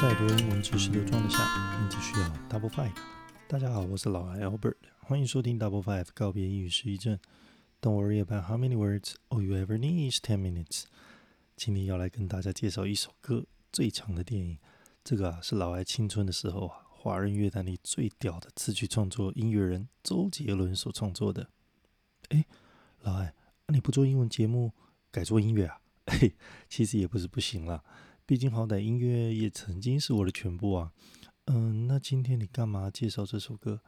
再多英文知识都装得下，你只需要 Double Five。大家好，我是老艾 Albert，欢迎收听 Double Five 告别英语失忆症。Don't worry about how many words all you ever needs ten minutes。今天要来跟大家介绍一首歌，最长的电影。这个啊是老艾青春的时候啊，华人乐坛里最屌的词曲创作音乐人周杰伦所创作的。哎，老艾，你不做英文节目，改做音乐啊？嘿，其实也不是不行啦。毕竟，好歹音乐也曾经是我的全部啊。嗯，那今天你干嘛介绍这首歌？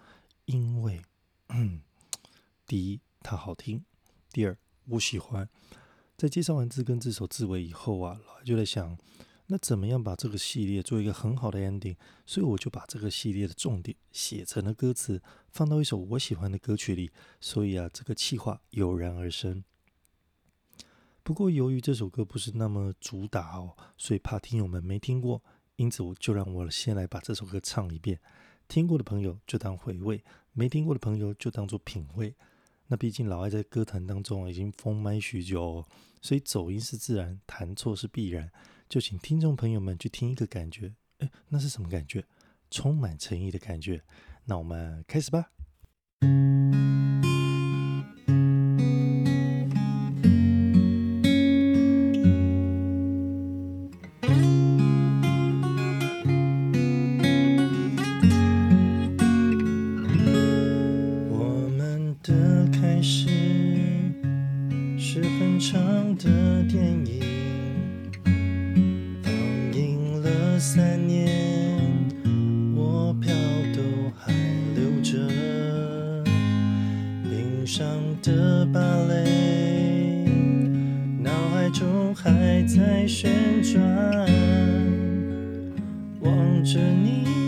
因为，第一，它好听；第二，我喜欢。在介绍完字根字首字尾以后啊，老就在想，那怎么样把这个系列做一个很好的 ending？所以我就把这个系列的重点写成了歌词，放到一首我喜欢的歌曲里。所以啊，这个气话油然而生。不过，由于这首歌不是那么主打哦，所以怕听友们没听过，因此我就让我先来把这首歌唱一遍。听过的朋友就当回味，没听过的朋友就当做品味。那毕竟老爱在歌坛当中已经封麦许久，所以走音是自然，弹错是必然。就请听众朋友们去听一个感觉，哎，那是什么感觉？充满诚意的感觉。那我们开始吧。三年我票都还留着冰上的芭蕾脑海中还在旋转望着你。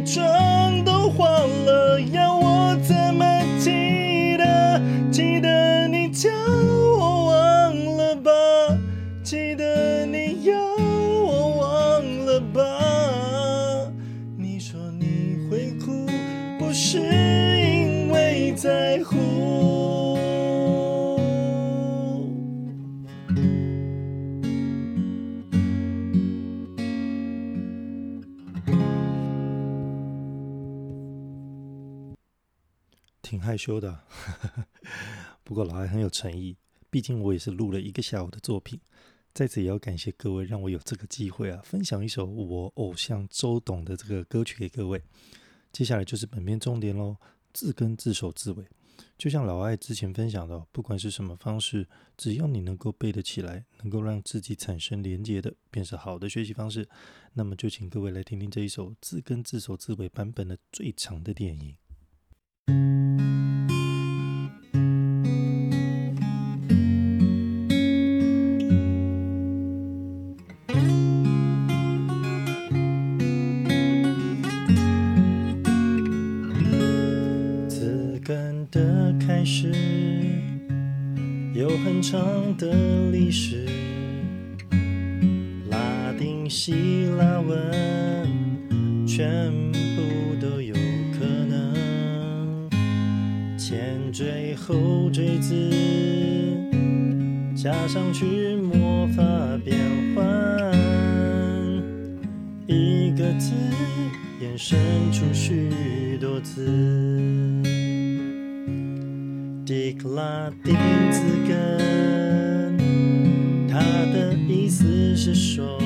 return. 挺害羞的，不过老艾很有诚意，毕竟我也是录了一个下午的作品。在此也要感谢各位，让我有这个机会啊，分享一首我偶像周董的这个歌曲给各位。接下来就是本片重点喽，字根字首字尾。就像老艾之前分享的，不管是什么方式，只要你能够背得起来，能够让自己产生连接的，便是好的学习方式。那么就请各位来听听这一首字根字首字尾版本的最长的电影。的历史，拉丁、希腊文，全部都有可能。前缀后缀字，加上去魔法变换，一个字衍生出许多字。迪克拉丁字根。是说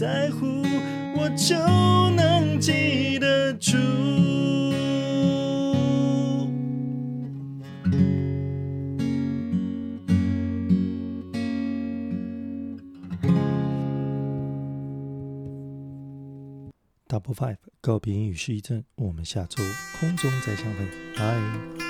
在乎，我就能记得住。Double Five，告别英语失忆症，我们下周空中再相会，拜。